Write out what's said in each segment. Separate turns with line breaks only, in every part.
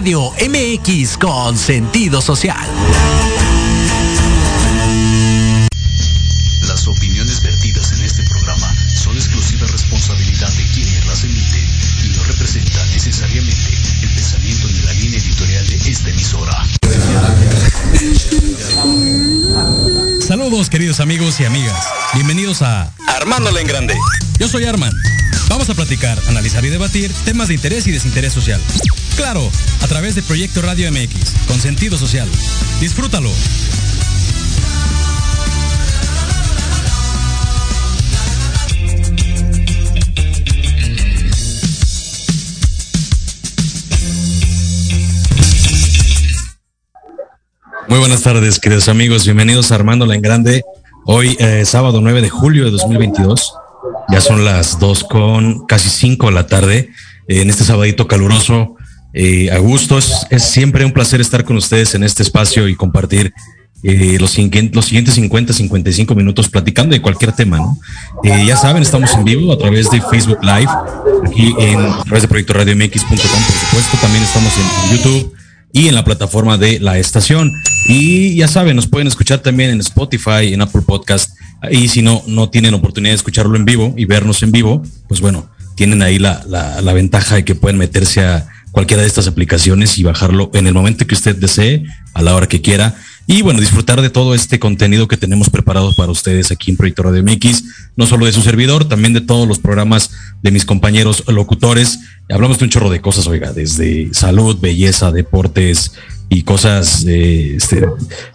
Radio MX con sentido social.
Las opiniones vertidas en este programa son exclusiva responsabilidad de quienes las emiten y no representan necesariamente el pensamiento ni la línea editorial de esta emisora.
Saludos queridos amigos y amigas. Bienvenidos a
Armándola en Grande.
Yo soy Arman. Vamos a platicar, analizar y debatir temas de interés y desinterés social. Claro, a través de Proyecto Radio MX, con sentido social. Disfrútalo. Muy buenas tardes, queridos amigos. Bienvenidos a Armándola en Grande. Hoy, eh, sábado 9 de julio de 2022. Ya son las 2 con casi 5 de la tarde. En este sabadito caluroso, eh, a gustos. Es siempre un placer estar con ustedes en este espacio y compartir eh, los, los siguientes 50, 55 minutos platicando de cualquier tema, ¿no? Eh, ya saben, estamos en vivo a través de Facebook Live, aquí en a través de Proyecto Radio MX.com, por supuesto. También estamos en YouTube y en la plataforma de la estación. Y ya saben, nos pueden escuchar también en Spotify, en Apple Podcast. Y si no, no tienen oportunidad de escucharlo en vivo y vernos en vivo, pues bueno, tienen ahí la, la, la ventaja de que pueden meterse a cualquiera de estas aplicaciones y bajarlo en el momento que usted desee, a la hora que quiera. Y bueno, disfrutar de todo este contenido que tenemos preparado para ustedes aquí en Proyecto Radio MX, no solo de su servidor, también de todos los programas de mis compañeros locutores. Hablamos de un chorro de cosas, oiga, desde salud, belleza, deportes y cosas eh, este,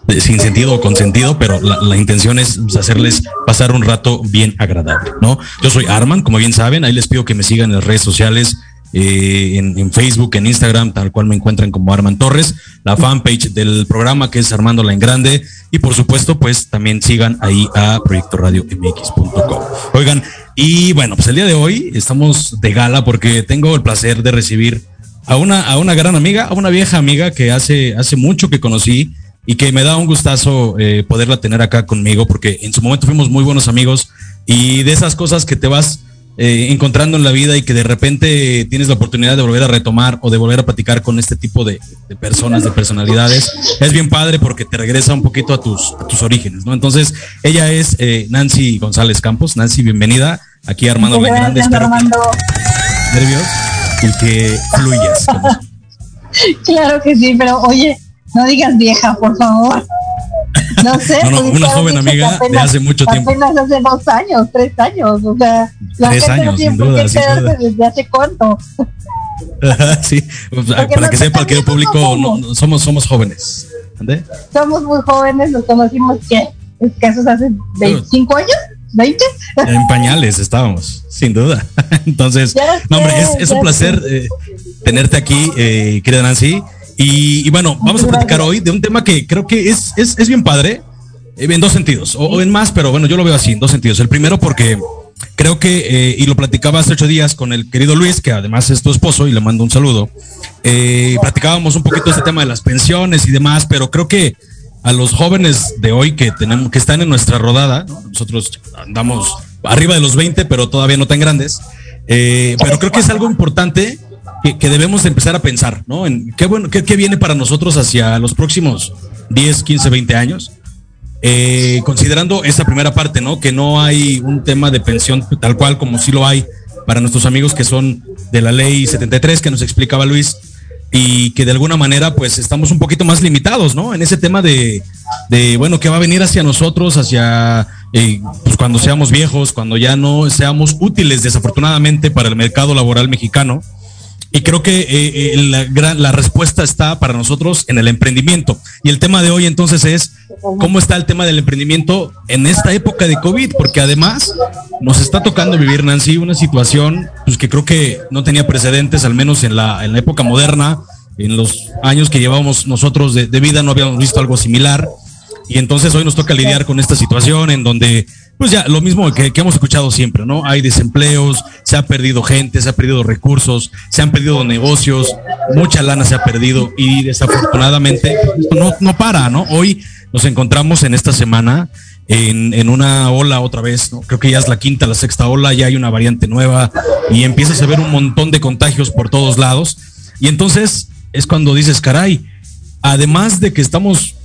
de- sin sentido o con sentido, pero la, la intención es hacerles pasar un rato bien agradable, ¿no? Yo soy Arman, como bien saben, ahí les pido que me sigan en las redes sociales, eh, en, Facebook, en Instagram, tal cual me encuentran como Arman Torres, la fanpage del programa que es Armándola en Grande y por supuesto pues también sigan ahí a Proyecto Radio MX.com. Oigan, y bueno, pues el día de hoy estamos de gala porque tengo el placer de recibir a una, a una gran amiga, a una vieja amiga que hace, hace mucho que conocí y que me da un gustazo eh, poderla tener acá conmigo porque en su momento fuimos muy buenos amigos y de esas cosas que te vas eh, encontrando en la vida y que de repente tienes la oportunidad de volver a retomar o de volver a platicar con este tipo de, de personas, de personalidades, es bien padre porque te regresa un poquito a tus, a tus orígenes, ¿no? Entonces, ella es eh, Nancy González Campos. Nancy, bienvenida aquí a Armando Grande. Espero que nervios y que fluyas.
Claro que sí, pero oye, no digas vieja, por favor. No sé.
No, no, una joven
que
amiga de hace mucho tiempo.
Apenas hace dos años, tres años, o sea, la
Tres
gente no
años,
tiene
sin
por qué
duda.
desde hace cuánto.
sí, pues, para que sepa el querido
nosotros
público,
somos.
no- no, somos, somos jóvenes. ¿Ande?
Somos muy jóvenes, nos conocimos, ¿qué? Escasos hace 25 años, 20.
En pañales estábamos, sin duda. Entonces, no, hombre, es, un placer eh, tenerte aquí, eh, querida Nancy. Y, y bueno, vamos a platicar hoy de un tema que creo que es, es, es bien padre, eh, en dos sentidos, o, o en más, pero bueno, yo lo veo así, en dos sentidos. El primero porque creo que, eh, y lo platicaba hace ocho días con el querido Luis, que además es tu esposo, y le mando un saludo. Eh, platicábamos un poquito este tema de las pensiones y demás, pero creo que a los jóvenes de hoy que tenemos, que están en nuestra rodada, ¿no? nosotros andamos arriba de los 20, pero todavía no tan grandes. eh, pero creo que es algo importante que, debemos de empezar a pensar, ¿no? En qué bueno, qué, qué viene para nosotros hacia los próximos 10, 15, 20 años. Eh, considerando esta primera parte, ¿no? Que no hay un tema de pensión tal cual como sí lo hay para nuestros amigos que son de la ley 73 que nos explicaba Luis y que de alguna manera pues estamos un poquito más limitados, ¿no? En ese tema de, de bueno, que va a venir hacia nosotros, hacia eh, pues cuando seamos viejos, cuando ya no seamos útiles desafortunadamente para el mercado laboral mexicano. Y creo que eh, eh, la, respuesta está para nosotros en el emprendimiento. Y el tema de hoy entonces es cómo está el tema del emprendimiento en esta época de COVID, porque además nos está tocando vivir, Nancy, una situación pues, que creo que no tenía precedentes, al menos en la, en la época moderna, en los años que llevábamos nosotros de, de vida, no habíamos visto algo similar. Y entonces hoy nos toca lidiar con esta situación en donde, pues ya, lo mismo que, hemos escuchado siempre, ¿no? Hay desempleos, se ha perdido gente, se ha perdido recursos, se han perdido negocios, mucha lana se ha perdido y desafortunadamente esto no, no para, ¿no? Hoy nos encontramos en esta semana en, en una ola otra vez, ¿no? Creo que ya es la quinta, la sexta ola, ya hay una variante nueva y empiezas a ver un montón de contagios por todos lados. Y entonces es cuando dices, caray, además de que estamos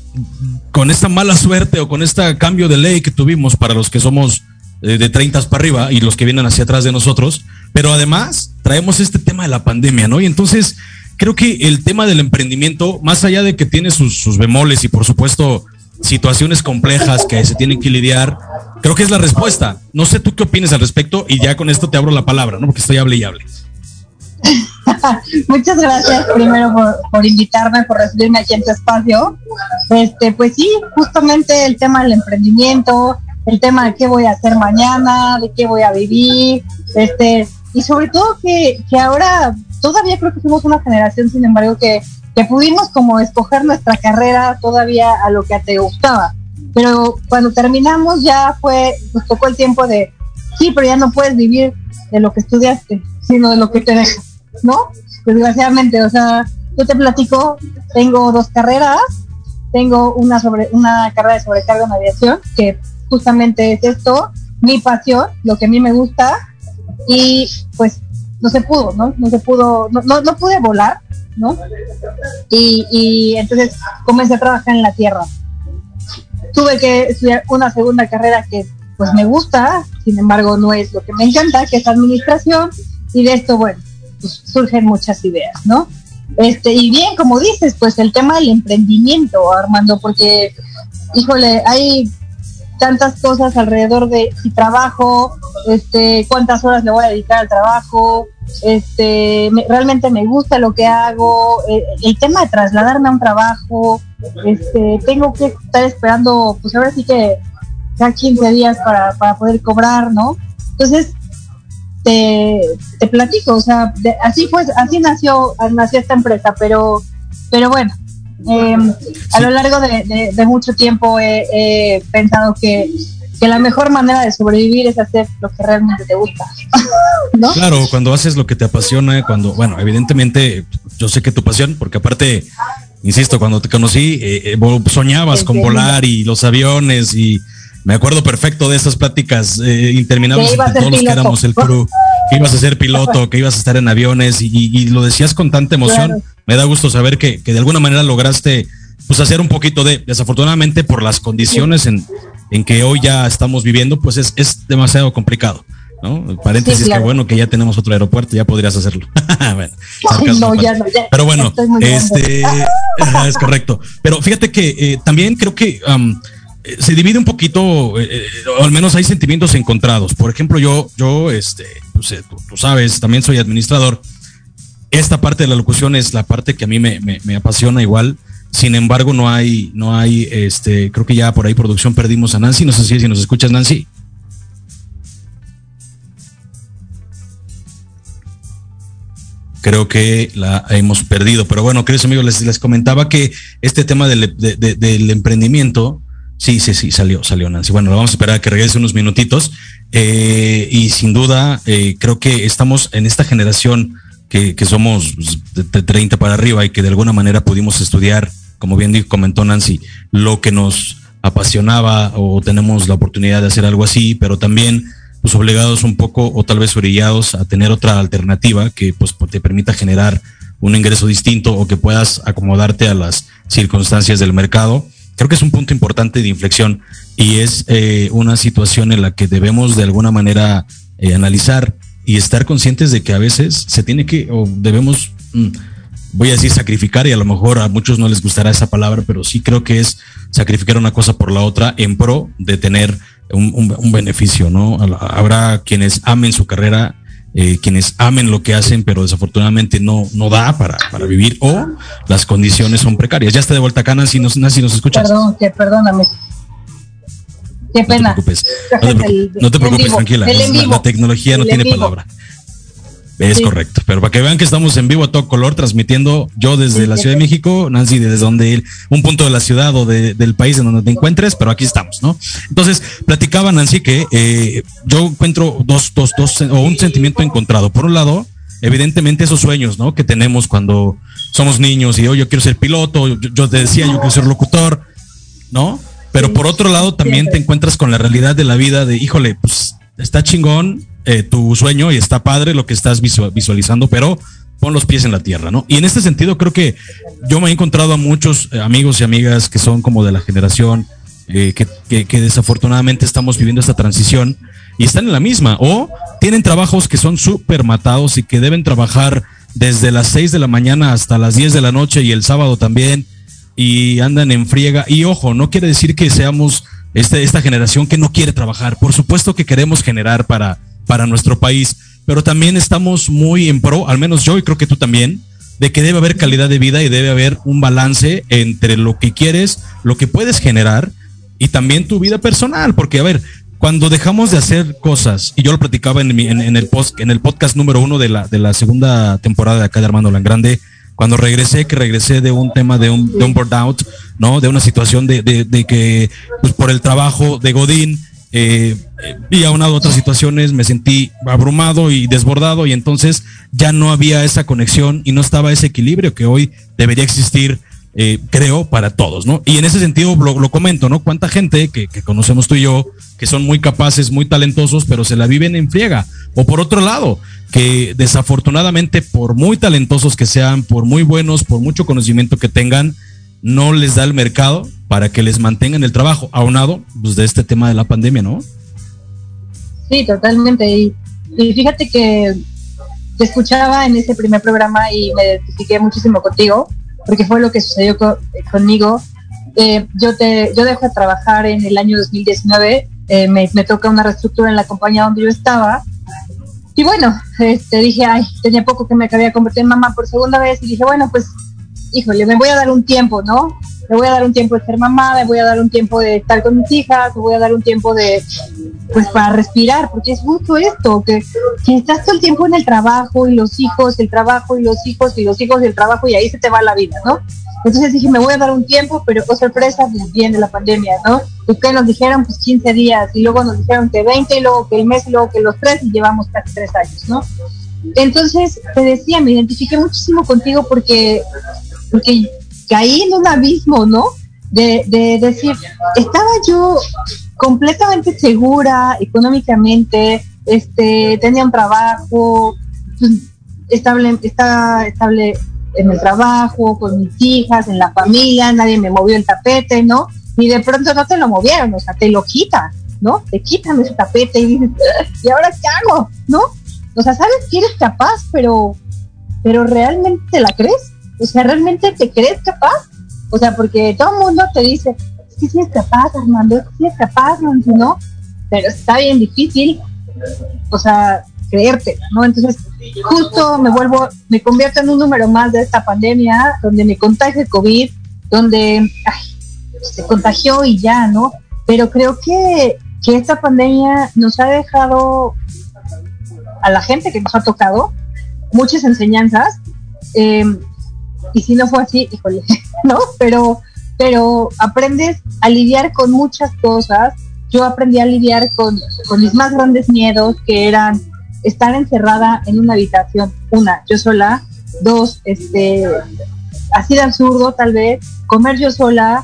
con esta mala suerte o con este cambio de ley que tuvimos para los que somos eh, de 30 para arriba y los que vienen hacia atrás de nosotros, pero además traemos este tema de la pandemia, ¿no? Y entonces creo que el tema del emprendimiento, más allá de que tiene sus, sus bemoles y por supuesto situaciones complejas que se tienen que lidiar, creo que es la respuesta. No sé tú qué opinas al respecto y ya con esto te abro la palabra, ¿no? Porque estoy hable y hable.
Muchas gracias primero por, invitarme, por recibirme aquí en tu espacio. Este, pues sí, justamente el tema del emprendimiento, el tema de qué voy a hacer mañana, de qué voy a vivir, este, y sobre todo que, que ahora todavía creo que somos una generación, sin embargo, que, que pudimos como escoger nuestra carrera todavía a lo que te gustaba. Pero cuando terminamos ya fue, nos tocó el tiempo de, sí, pero ya no puedes vivir de lo que estudiaste, sino de lo que te dejas. ¿No? Desgraciadamente, o sea, yo te platico, tengo dos carreras, tengo una sobre una carrera de sobrecarga en aviación, que justamente es esto, mi pasión, lo que a mí me gusta, y pues no se pudo, ¿no? No se pudo, no, no, pude volar, ¿no? Y, y entonces comencé a trabajar en la tierra. Tuve que estudiar una segunda carrera que pues me gusta, sin embargo no es lo que me encanta, que es administración, y de esto, bueno, pues, surgen muchas ideas, ¿no? Este, y bien, como dices, pues el tema del emprendimiento, Armando, porque, híjole, hay tantas cosas alrededor de si trabajo, este, cuántas horas le voy a dedicar al trabajo, este, realmente me gusta lo que hago, eh, el tema de trasladarme a un trabajo, este, tengo que estar esperando, pues ahora sí que cada 15 días para, para poder cobrar, ¿no? Entonces, te, te platico, o sea, así fue, así nació, nació esta empresa, pero, pero bueno, em, a lo largo de, mucho tiempo he, pensado que, que, la mejor manera de sobrevivir es hacer lo que realmente te gusta. ¿no?
Claro, cuando haces lo que te apasiona, cuando, bueno, evidentemente yo sé que tu pasión, porque aparte, insisto, cuando te conocí, eh, eh, soñabas con volar y los aviones y me acuerdo perfecto de esas pláticas eh, interminables entre todos los que éramos el crew, que ibas a ser piloto, que ibas a estar en aviones y, lo decías con tanta emoción. Me da gusto saber que, de alguna manera lograste pues hacer un poquito de, desafortunadamente por las condiciones en, en que hoy ya estamos viviendo, pues es, es demasiado complicado. ¿no? Paréntesis, que bueno que ya tenemos otro aeropuerto, ya podrías hacerlo. Pero bueno, este es correcto. Pero fíjate que eh, también creo que se divide un poquito, eh, eh, o al menos hay sentimientos encontrados. Por ejemplo, yo, yo, este, pues, tú, sabes, también soy administrador. Esta parte de la locución es la parte que a mí me, me, apasiona igual. Sin embargo, no hay, no hay, este, creo que ya por ahí producción perdimos a Nancy. No sé si, si nos escuchas, Nancy. creo que la hemos perdido. Pero bueno, queridos amigos, les, les comentaba que este tema del, del emprendimiento Sí, sí, sí, salió, salió Nancy. Bueno, vamos a esperar a que regrese unos minutitos. Eh, y sin duda, eh, creo que estamos en esta generación que, que somos de 30 para arriba y que de alguna manera pudimos estudiar, como bien comentó Nancy, lo que nos apasionaba o tenemos la oportunidad de hacer algo así, pero también pues obligados un poco o tal vez orillados a tener otra alternativa que pues te permita generar un ingreso distinto o que puedas acomodarte a las circunstancias del mercado creo que es un punto importante de inflexión y es eh, una situación en la que debemos de alguna manera eh, analizar y estar conscientes de que a veces se tiene que o debemos, mm, voy a decir sacrificar y a lo mejor a muchos no les gustará esa palabra, pero sí creo que es sacrificar una cosa por la otra en pro de tener un, un beneficio, ¿no? Habrá quienes amen su carrera eh, quienes amen lo que hacen, pero desafortunadamente no, no da para, para vivir o las condiciones son precarias. Ya está de vuelta acá, Nancy, nos, Nancy, ¿nos escuchas?
Perdón, que perdóname. Qué pena.
No te preocupes, no te preocupes, tranquila. La, tecnología no tiene palabra. Es correcto, pero para que vean que estamos en vivo a todo color, transmitiendo yo desde la Ciudad de México, Nancy desde donde un punto de la ciudad o del país en donde te encuentres, pero aquí estamos, ¿no? Entonces, platicaba Nancy que eh, yo encuentro dos, dos, dos, o un sentimiento encontrado. Por un lado, evidentemente esos sueños, ¿no? Que tenemos cuando somos niños y oh, yo quiero ser piloto, yo, te decía, yo quiero ser locutor, ¿no? Pero por otro lado, también te encuentras con la realidad de la vida de, híjole, pues está chingón, eh, tu sueño y está padre lo que estás visualizando, pero pon los pies en la tierra, ¿no? Y en este sentido creo que yo me he encontrado a muchos eh, amigos y amigas que son como de la generación eh, que, que, desafortunadamente estamos viviendo esta transición y están en la misma o tienen trabajos que son súper matados y que deben trabajar desde las 6 de la mañana hasta las 10 de la noche y el sábado también y andan en friega. Y ojo, no quiere decir que seamos este, esta generación que no quiere trabajar. Por supuesto que queremos generar para, para nuestro país, pero también estamos muy en pro, al menos yo y creo que tú también, de que debe haber calidad de vida y debe haber un balance entre lo que quieres, lo que puedes generar y también tu vida personal, porque a ver, cuando dejamos de hacer cosas, y yo lo platicaba en, en, el, post, en el podcast número uno de la, de la segunda temporada de acá de Armando Langrande, cuando regresé, que regresé de un tema de un, de un burnout, ¿no? De una situación de, que, pues por el trabajo de Godín, eh, y aunado a otras situaciones me sentí abrumado y desbordado y entonces ya no había esa conexión y no estaba ese equilibrio que hoy debería existir eh, creo, para todos, ¿no? Y en ese sentido lo, comento, ¿no? Cuánta gente que, conocemos tú y yo, que son muy capaces, muy talentosos, pero se la viven en friega. O por otro lado, que desafortunadamente, por muy talentosos que sean, por muy buenos, por mucho conocimiento que tengan, no les da el mercado para que les mantengan el trabajo, aunado pues, de este tema de la pandemia, ¿no?
Sí, totalmente. Y, y fíjate que te escuchaba en ese primer programa y me identifiqué muchísimo contigo porque fue lo que sucedió conmigo. Eh, yo, te, yo dejo de trabajar en el año 2019, eh, me, me, toca una reestructura en la compañía donde yo estaba. Y bueno, este, dije, ay, tenía poco que me había convertido en mamá por segunda vez y dije, bueno, pues, híjole, me voy a dar un tiempo, ¿no? Me voy a dar un tiempo de ser mamá, me voy a dar un tiempo de estar con mis hijas, me voy a dar un tiempo de, pues para respirar, porque es mucho esto, que, que, estás todo el tiempo en el trabajo y los hijos, el trabajo y los hijos y los hijos y el trabajo y ahí se te va la vida, ¿no? Entonces dije, me voy a dar un tiempo, pero oh sorpresa, pues viene la pandemia, ¿no? Y que nos dijeron, pues 15 días, y luego nos dijeron que 20, y luego que el mes, y luego que los tres, y llevamos casi tres años, ¿no? Entonces, te decía, me identifiqué muchísimo contigo porque, porque caí en un abismo, ¿no? De, de decir, estaba yo completamente segura económicamente, este, tenía un trabajo, pues, estable, estaba estable en el trabajo, con mis hijas, en la familia, nadie me movió el tapete, ¿no? Y de pronto no te lo movieron, o sea, te lo quitan, ¿no? Te quitan ese tapete y dices, ¿y ahora qué hago? ¿No? O sea, sabes que eres capaz, pero, pero realmente te la crees. O sea, realmente te crees capaz. O sea, porque todo el mundo te dice, sí, sí es capaz, Armando, sí es capaz, ¿no? Pero está bien difícil, o sea, creerte, ¿no? Entonces, justo me vuelvo, me convierto en un número más de esta pandemia, donde me contagia el COVID, donde se contagió y ya, ¿no? Pero creo que, que esta pandemia nos ha dejado a la gente que nos ha tocado muchas enseñanzas. Eh, y si no fue así, híjole, ¿no? Pero pero aprendes a lidiar con muchas cosas. Yo aprendí a lidiar con, mis más grandes miedos, que eran estar encerrada en una habitación, una, yo sola, dos, este, así de absurdo tal vez, comer yo sola,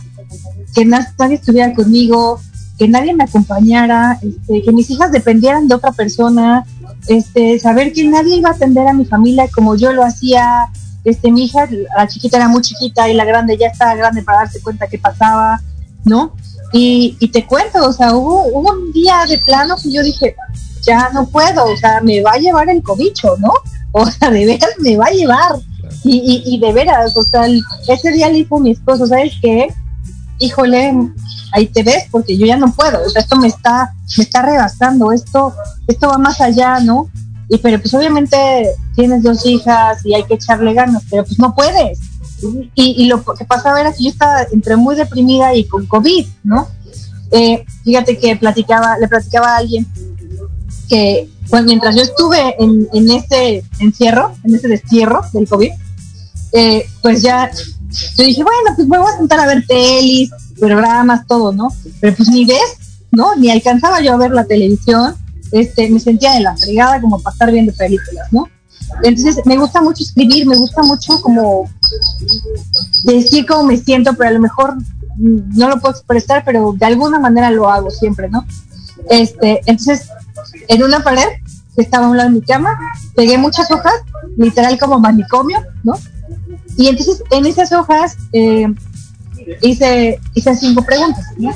que nadie estuviera conmigo, que nadie me acompañara, este, que mis hijas dependieran de otra persona, este, saber que nadie iba a atender a mi familia como yo lo hacía, este, mi hija, la chiquita era muy chiquita y la grande ya estaba grande para darse cuenta qué pasaba, ¿no? Y, te cuento, o sea, hubo, un día de plano que yo dije, ya no puedo, o sea, me va a llevar el cobicho, ¿no? O sea, de veras me va a llevar. Y, y, de veras, o sea, ese día le dijo mi esposo, ¿sabes qué? Híjole, ahí te ves, porque yo ya no puedo, o sea, esto me está, me está rebasando, esto, esto va más allá, ¿no? Y pero pues obviamente tienes dos hijas y hay que echarle ganas, pero pues no puedes. Y, lo que pasaba era que yo estaba entre muy deprimida y con COVID, ¿no? Eh, fíjate que platicaba, le platicaba a alguien que pues mientras yo estuve en, en ese encierro, en ese destierro del COVID, eh, pues ya yo dije, bueno, pues me voy a sentar a ver pelis, programas, todo, ¿no? Pero pues ni ves, ¿no? Ni alcanzaba yo a ver la televisión, este, me sentía de la fregada como para estar viendo películas, ¿no? Entonces me gusta mucho escribir, me gusta mucho como decir cómo me siento, pero a lo mejor no lo puedo expresar, pero de alguna manera lo hago siempre, ¿no? Este, entonces, en una pared que estaba a un lado de mi cama, pegué muchas hojas literal como manicomio, ¿no? Y entonces en esas hojas eh, hice, hice cinco preguntas, ¿no?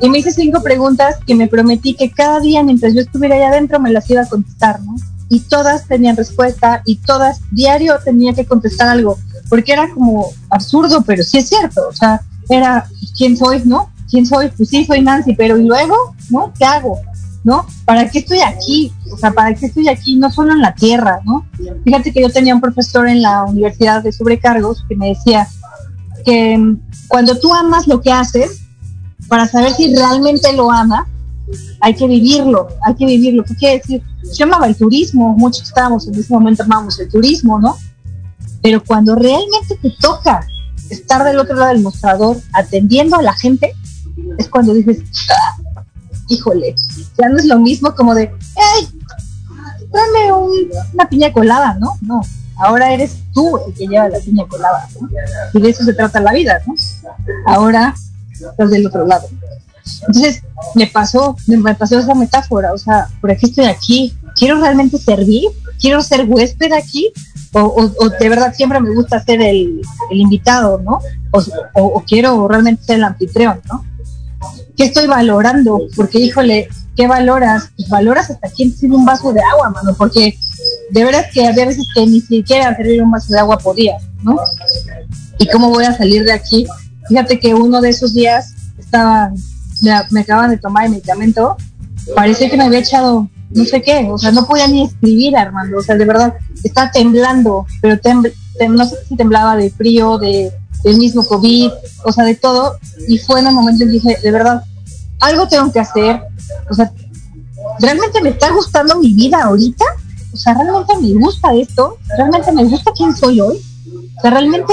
Y me hice cinco preguntas que me prometí que cada día mientras yo estuviera allá adentro me las iba a contestar, ¿no? Y todas tenían respuesta y todas diario tenía que contestar algo, porque era como absurdo, pero sí es cierto, o sea, era, ¿quién soy, no? ¿Quién soy? Pues sí, soy Nancy, pero ¿y luego? ¿No? ¿Qué hago? ¿No? ¿Para qué estoy aquí? O sea, ¿para qué estoy aquí? No solo en la tierra, ¿no? Fíjate que yo tenía un profesor en la Universidad de Sobrecargos que me decía que mm, cuando tú amas lo que haces, para saber si realmente lo ama, hay que vivirlo, hay que vivirlo. ¿Qué quiere decir? Yo amaba el turismo, muchos estábamos en ese momento amamos el turismo, ¿no? Pero cuando realmente te toca estar del otro lado del mostrador atendiendo a la gente, es cuando dices, ah, híjole, ya no es lo mismo como de, hey, dame una piña colada, ¿no? No, ahora eres tú el que lleva la piña colada, ¿no? Y de eso se trata la vida, ¿no? Ahora estás del otro lado. Entonces, me pasó, me pasó esa metáfora, o sea, por aquí estoy aquí, quiero realmente servir, quiero ser huésped aquí, o, de verdad siempre me gusta ser el, invitado, ¿no? O, quiero realmente ser el anfitrión, ¿no? ¿Qué estoy valorando? Porque, híjole, ¿qué valoras? Pues valoras hasta quién tiene un vaso de agua, mano, porque de verdad que había veces que ni siquiera servir un vaso de agua podía, ¿no? ¿Y cómo voy a salir de aquí? Fíjate que uno de esos días estaba, me, acaban de tomar el medicamento, parecía que me había echado no sé qué, o sea, no podía ni escribir, Armando, o sea, de verdad, estaba temblando, pero no sé si temblaba de frío, de, del mismo COVID, o sea, de todo, y fue en el momento en que dije, de verdad, algo tengo que hacer, o sea, ¿realmente me está gustando mi vida ahorita? O sea, ¿realmente me gusta esto? ¿Realmente me gusta quién soy hoy? O sea, ¿realmente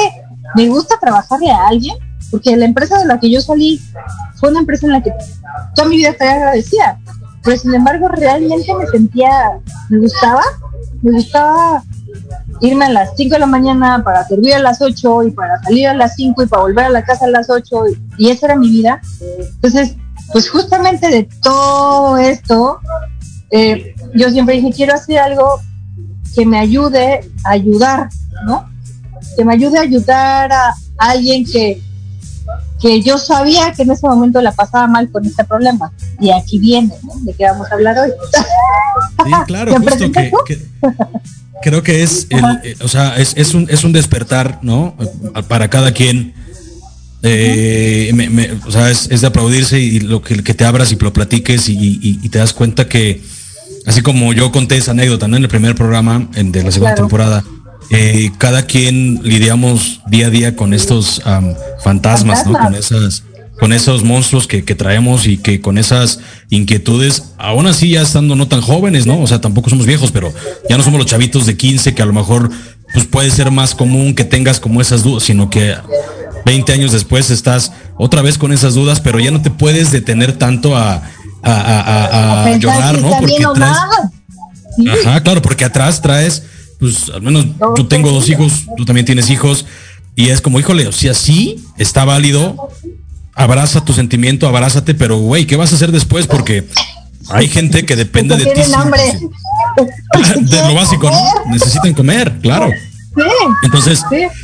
me gusta trabajarle a alguien? Porque la empresa de la que yo salí fue una empresa en la que toda mi vida estaría agradecida pero sin embargo realmente me sentía, me gustaba, me gustaba irme a las 5 de la mañana para servir a las 8 y para salir a las 5 y para volver a la casa a las 8 y, esa era mi vida. Entonces, pues justamente de todo esto, eh, yo siempre dije, quiero hacer algo que me ayude a ayudar, ¿no? Que me ayude a ayudar a alguien que, que yo sabía que en ese momento la pasaba mal con este problema. Y aquí viene, ¿no? ¿De qué vamos a hablar hoy?
Sí, claro, justo que, creo que es, el, o sea, es, es, un, es un despertar, ¿no? Para cada quien. Eh, o sea, es, de aplaudirse y lo que, que te abras y lo platiques y, te das cuenta que, así como yo conté esa anécdota ¿no? en el primer programa de la segunda temporada, eh, cada quien lidiamos día a día con estos fantasmas, ¿no? Con esas, con esos monstruos que, traemos y que con esas inquietudes, aún así ya estando no tan jóvenes, ¿no? O sea, tampoco somos viejos, pero ya no somos los chavitos de 15 que a lo mejor pues puede ser más común que tengas como esas dudas, sino que 20 años después estás otra vez con esas dudas, pero ya no te puedes detener tanto a, a, llorar, ¿no? Porque traes, Ajá, claro, porque atrás traes pues al menos yo tengo dos hijos, tú también tienes hijos, y es como, híjole, si así está válido, abraza tu sentimiento, abrázate, pero güey, ¿qué vas a hacer después? Porque hay gente que depende de ti. De lo básico, ¿no? Necesitan comer, claro. Entonces,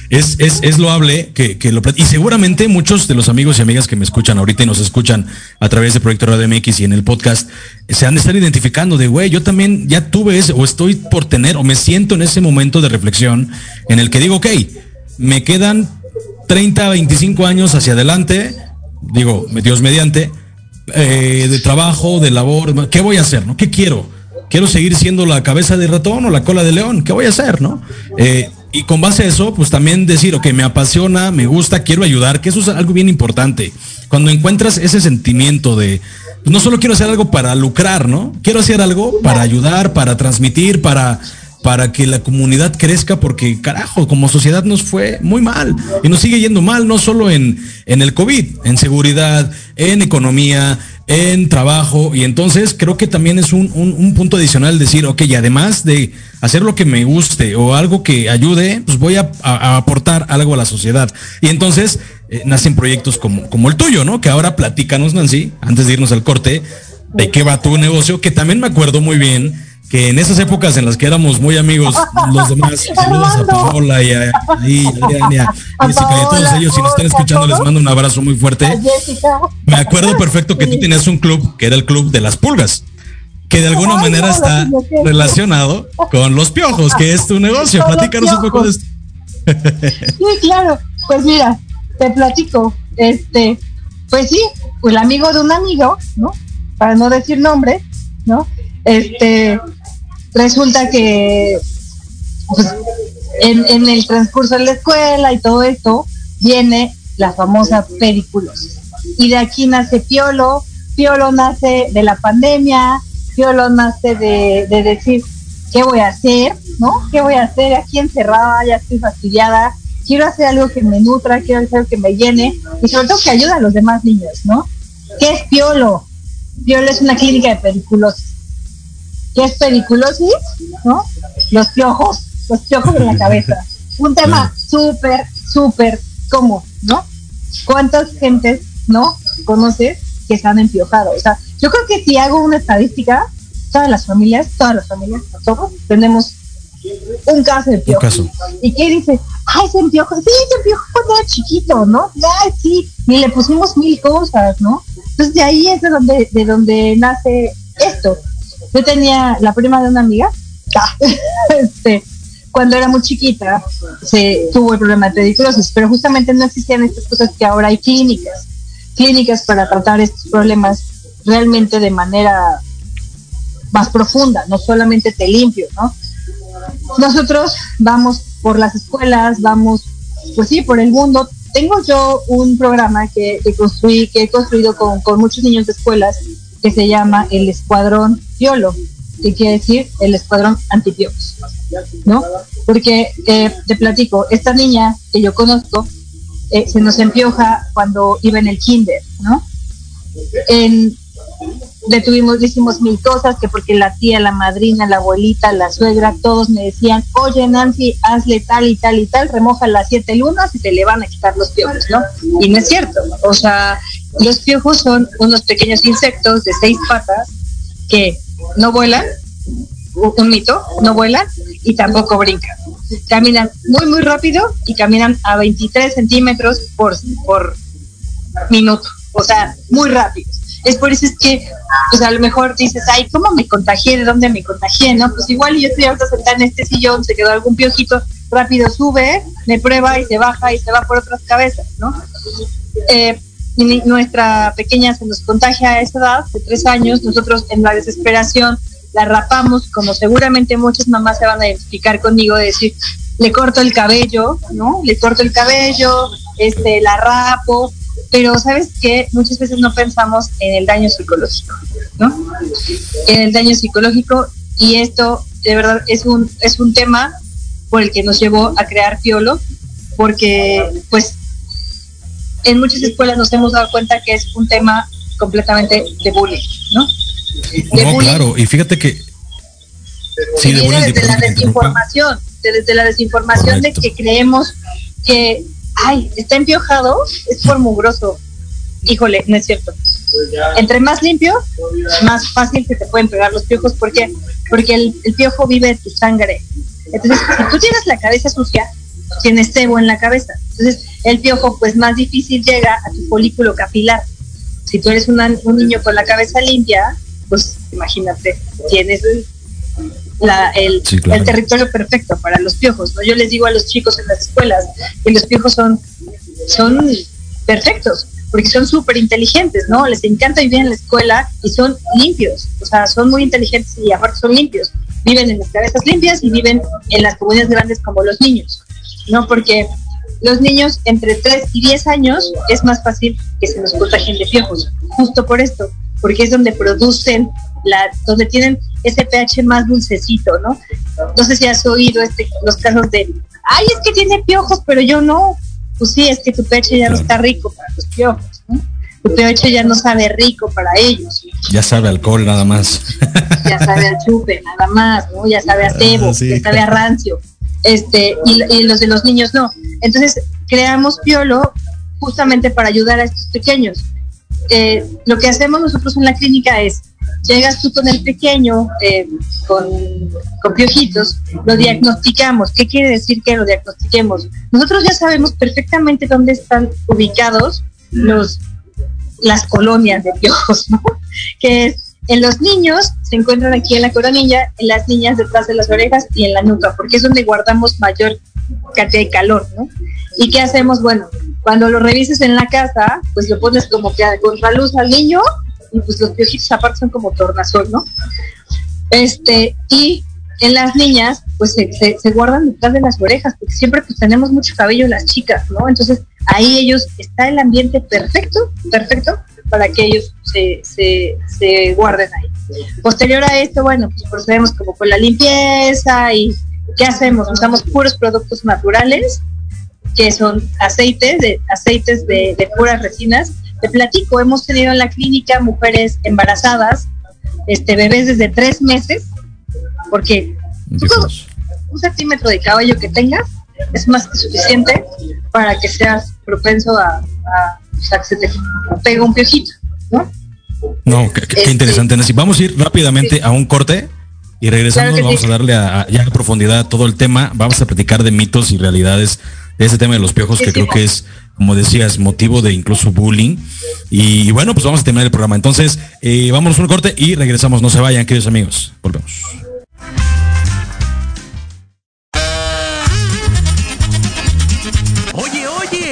Es, es, es, loable que, que, lo... Y seguramente muchos de los amigos y amigas que me escuchan ahorita y nos escuchan a través de Proyecto Radio MX y en el podcast, se han de estar identificando de, güey, yo también ya tuve ese, o estoy por tener, o me siento en ese momento de reflexión en el que digo, ok, me quedan 30, 25 años hacia adelante, digo, Dios mediante, eh, de trabajo, de labor, ¿qué voy a hacer? ¿no? ¿Qué quiero? ¿Quiero seguir siendo la cabeza de ratón o la cola de león? ¿Qué voy a hacer? ¿no? Eh, y con base a eso, pues también decir, ok, me apasiona, me gusta, quiero ayudar, que eso es algo bien importante. Cuando encuentras ese sentimiento de, pues no solo quiero hacer algo para lucrar, ¿no? Quiero hacer algo para ayudar, para transmitir, para, para que la comunidad crezca, porque carajo, como sociedad nos fue muy mal y nos sigue yendo mal, no solo en, en el COVID, en seguridad, en economía, en trabajo y entonces creo que también es un, un, punto adicional decir, ok, y además de hacer lo que me guste o algo que ayude, pues voy a, aportar algo a la sociedad. Y entonces eh, nacen proyectos como, como el tuyo, ¿no? Que ahora platícanos, Nancy, antes de irnos al corte, de qué va tu negocio, que también me acuerdo muy bien que en esas épocas en las que éramos muy amigos, los demás, saludos a Paola y a, y a Jessica y a todos ellos, si nos están escuchando, les mando un abrazo muy fuerte. Me acuerdo perfecto que tú tenías un club, que era el club de las pulgas que de alguna manera está relacionado con los piojos, que es tu negocio. Platícanos un poco de esto.
Sí, claro. Pues mira, te platico. Este, pues sí, el amigo de un amigo, ¿no? Para no decir nombre, ¿no? Este, resulta que pues, en, el transcurso de la escuela y todo esto, viene la famosa pediculosis. Y de aquí nace Piolo, Piolo nace de la pandemia, Piolo nace de, de decir, ¿qué voy a hacer? ¿No? ¿Qué voy a hacer aquí encerrada? Ya estoy fastidiada. Quiero hacer algo que me nutra, quiero hacer algo que me llene y sobre todo que ayude a los demás niños, ¿no? ¿Qué es Piolo? Piolo es una clínica de pediculosis. ¿Qué es pediculosis? ¿No? Los piojos, los piojos en la cabeza. Un tema súper, súper común, ¿no? ¿Cuántas gentes, no, conoces que se han empiojado? O sea, yo creo que si hago una estadística, todas las familias, todas las familias, nosotros tenemos un caso de piojo. ¿Y qué dice? Ay, se empiojo. Sí, se empiojo cuando era chiquito, ¿no? Ay, sí. Y le pusimos mil cosas, ¿no? Entonces de ahí es de donde, de donde nace esto. Yo tenía la prima de una amiga, este, cuando era muy chiquita, se tuvo el problema de pediculosis, pero justamente no existían estas cosas que ahora hay clínicas, clínicas para tratar estos problemas realmente de manera más profunda, no solamente te limpio, ¿no? Nosotros vamos por las escuelas, vamos, pues sí, por el mundo. Tengo yo un programa que, construí, que he construido con, muchos niños de escuelas que se llama el Escuadrón Piolo, que quiere decir el Escuadrón Antipios, ¿no? Porque eh, te platico, esta niña que yo conozco eh, se nos empioja cuando iba en el kinder, ¿no? En, le hicimos mil cosas, que porque la tía, la madrina, la abuelita, la suegra, todos me decían, oye Nancy, hazle tal y tal y tal, remoja las siete lunas y se le van a quitar los piojos, ¿no? Y no es cierto, o sea, los piojos son unos pequeños insectos de seis patas que no vuelan, un mito, no vuelan y tampoco brincan. Caminan muy, muy rápido y caminan a 23 centímetros por, por minuto, o sea, muy rápido es por eso es que, pues a lo mejor dices, ay, ¿cómo me contagié? ¿De dónde me contagié? ¿No? Pues igual yo estoy ahorita sentada en este sillón, se quedó algún piojito, rápido sube, me prueba y se baja y se va por otras cabezas, ¿no? Eh, nuestra pequeña se nos contagia a esa edad, de tres años, nosotros en la desesperación la rapamos, como seguramente muchas mamás se van a identificar conmigo, de decir, le corto el cabello, ¿no? Le corto el cabello, este, la rapo, pero sabes que muchas veces no pensamos en el daño psicológico, ¿no? En el daño psicológico y esto de verdad es un es un tema por el que nos llevó a crear Piolo, porque pues en muchas escuelas nos hemos dado cuenta que es un tema completamente de bullying, ¿no?
no, claro, y fíjate que
sí, de desde la desinformación, desde la desinformación de que creemos que ay, está empiojado, es por mugroso. Híjole, no es cierto. Entre más limpio, más fácil se te pueden pegar los piojos. ¿Por qué? Porque el, piojo vive en tu sangre. Entonces, si tú tienes la cabeza sucia, tienes sebo en la cabeza. Entonces, el piojo, pues más difícil llega a tu folículo capilar. Si tú eres un niño con la cabeza limpia, pues imagínate, tienes el, el, territorio perfecto para los piojos. ¿no? Yo les digo a los chicos en las escuelas que los piojos son, son perfectos, porque son súper inteligentes, ¿no? Les encanta vivir en la escuela y son limpios, o sea, son muy inteligentes y aparte son limpios. Viven en las cabezas limpias y viven en las comunidades grandes como los niños, ¿no? Porque los niños entre 3 y 10 años es más fácil que se nos contagien de piojos, justo por esto, porque es donde producen, la, donde tienen ese pH más dulcecito, ¿no? No sé si has oído este, los casos de, ay, es que tiene piojos, pero yo no. Pues sí, es que tu pH ya no está rico para los piojos, ¿no? Tu pH ya no sabe rico para ellos.
Ya sabe alcohol nada más.
Ya sabe al chupe nada más, ¿no? Ya sabe a ah, cebo, ya sabe a rancio. Este, y, los de los niños no. Entonces, creamos Piolo justamente para ayudar a estos pequeños. Eh, lo que hacemos nosotros en la clínica es llegas tú con el pequeño, eh, con, con piojitos, lo diagnosticamos. ¿Qué quiere decir que lo diagnostiquemos? Nosotros ya sabemos perfectamente dónde están ubicados los las colonias de piojos, ¿no? Que es en los niños se encuentran aquí en la coronilla, en las niñas detrás de las orejas y en la nuca, porque es donde guardamos mayor cantidad de calor, ¿no? ¿Y qué hacemos? Bueno, cuando lo revises en la casa, pues lo pones como que contra luz al niño y pues los piojitos aparte son como tornasol, ¿no? Este, y en las niñas, pues se, se, guardan detrás de las orejas, porque siempre pues tenemos mucho cabello las chicas, ¿no? Entonces ahí ellos, está el ambiente perfecto, perfecto, para que ellos se, se, se guarden ahí. Posterior a esto, bueno, pues procedemos como con la limpieza y ¿qué hacemos? Usamos puros productos naturales, que son aceites, de, aceites de, de puras resinas. Te platico, hemos tenido en la clínica mujeres embarazadas, este, bebés desde tres meses, porque un centímetro de cabello que tengas es más que suficiente para que seas propenso a, a, que se te pega un piojito, ¿no?
No, qué, este, interesante, Nancy. Vamos a ir rápidamente a un corte y regresando vamos a darle a, ya a profundidad todo el tema. Vamos a platicar de mitos y realidades de ese tema de los piojos, que creo que es, como decías, motivo de incluso bullying. Y, bueno, pues vamos a terminar el programa. Entonces, eh, vámonos a un corte y regresamos. No se vayan, queridos amigos. Volvemos.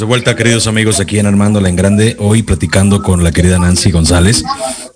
De vuelta, queridos amigos, aquí en Armando la en Grande, hoy platicando con la querida Nancy González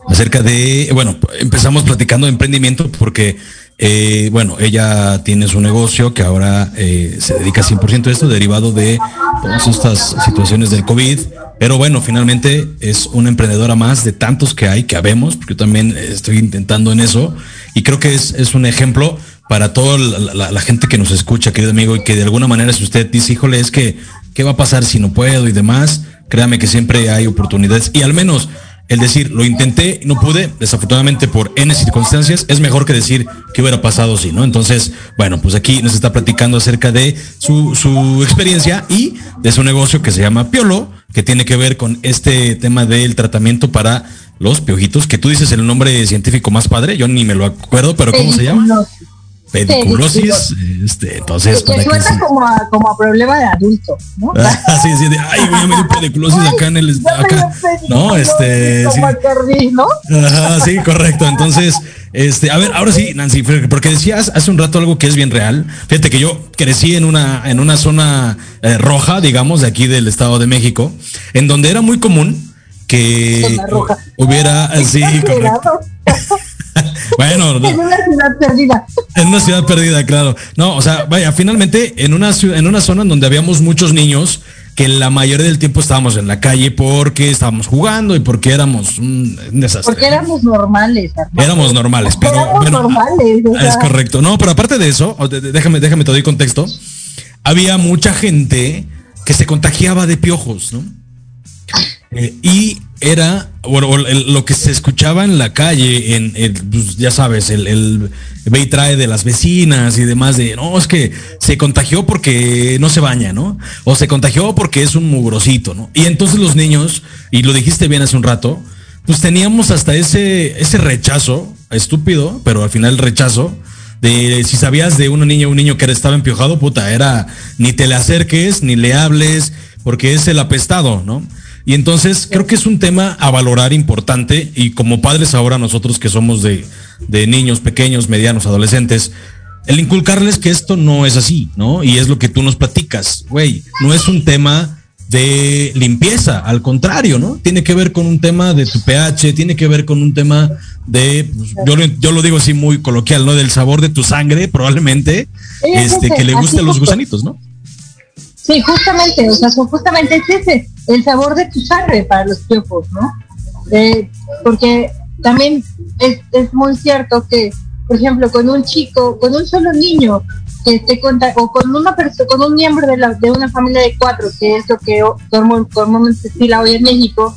acerca de, bueno, empezamos platicando de emprendimiento porque, eh, bueno, ella tiene su negocio que ahora eh, se dedica 100% a esto, derivado de todas estas situaciones del COVID, pero bueno, finalmente es una emprendedora más de tantos que hay, que habemos, porque yo también estoy intentando en eso, y creo que es, es un ejemplo para toda la, la, gente que nos escucha, querido amigo, y que de alguna manera si usted dice, híjole, es que ¿Qué va a pasar si no puedo y demás? Créame que siempre hay oportunidades. Y al menos el decir, lo intenté, no pude, desafortunadamente por N circunstancias, es mejor que decir qué hubiera pasado si, ¿no? Entonces, bueno, pues aquí nos está platicando acerca de su, su experiencia y de su negocio que se llama Piolo, que tiene que ver con este tema del tratamiento para los piojitos, que tú dices el nombre científico más padre, yo ni me lo acuerdo, pero ¿cómo se llama? Pediculosis, este, entonces.
Que suena como a, como a problema de adulto, ¿no?
sí, sí, de, ay, ya me dio pediculosis acá en el. Acá. No, este.
Como
sí.
Cardi, ¿no?
Ajá, sí, correcto. Entonces, este, a ver, ahora sí, Nancy, porque decías hace un rato algo que es bien real. Fíjate que yo crecí en una, en una zona eh, roja, digamos, de aquí del Estado de México, en donde era muy común que hubiera así. bueno,
en una ciudad perdida.
En una ciudad perdida, claro. No, o sea, vaya, finalmente en una ciudad, en una zona en donde habíamos muchos niños que la mayoría del tiempo estábamos en la calle porque estábamos jugando y porque éramos un desastre.
Porque éramos normales.
Hermano. Éramos normales, pero
éramos
bueno,
normales, o sea.
es correcto. No, pero aparte de eso, déjame, déjame te doy contexto. Había mucha gente que se contagiaba de piojos, ¿no? Eh, y era, bueno, lo que se escuchaba en la calle, en, pues, ya sabes, el, el ve y trae de las vecinas y demás, de no, es que se contagió porque no se baña, ¿no? O se contagió porque es un mugrosito, ¿no? Y entonces los niños, y lo dijiste bien hace un rato, pues teníamos hasta ese, ese rechazo, estúpido, pero al final rechazo, de si sabías de una niña o un niño que estaba empiojado, puta, era ni te le acerques, ni le hables, porque es el apestado, ¿no? Y entonces creo que es un tema a valorar importante y como padres ahora nosotros que somos de, de niños pequeños, medianos, adolescentes, el inculcarles que esto no es así, ¿no? Y es lo que tú nos platicas, güey, no es un tema de limpieza, al contrario, ¿no? Tiene que ver con un tema de tu pH, tiene que ver con un tema de, pues, yo, yo, lo digo así muy coloquial, ¿no? Del sabor de tu sangre, probablemente, este, que le guste a los gusanitos, ¿no?
Sí, justamente, o sea, justamente es ese, el sabor de tu sangre para los piojos, ¿no? Eh, porque también es, es muy cierto que, por ejemplo, con un chico, con un solo niño que esté conta o con una persona, con un miembro de, la, de una familia de cuatro, que es lo que comúnmente se estila hoy en México,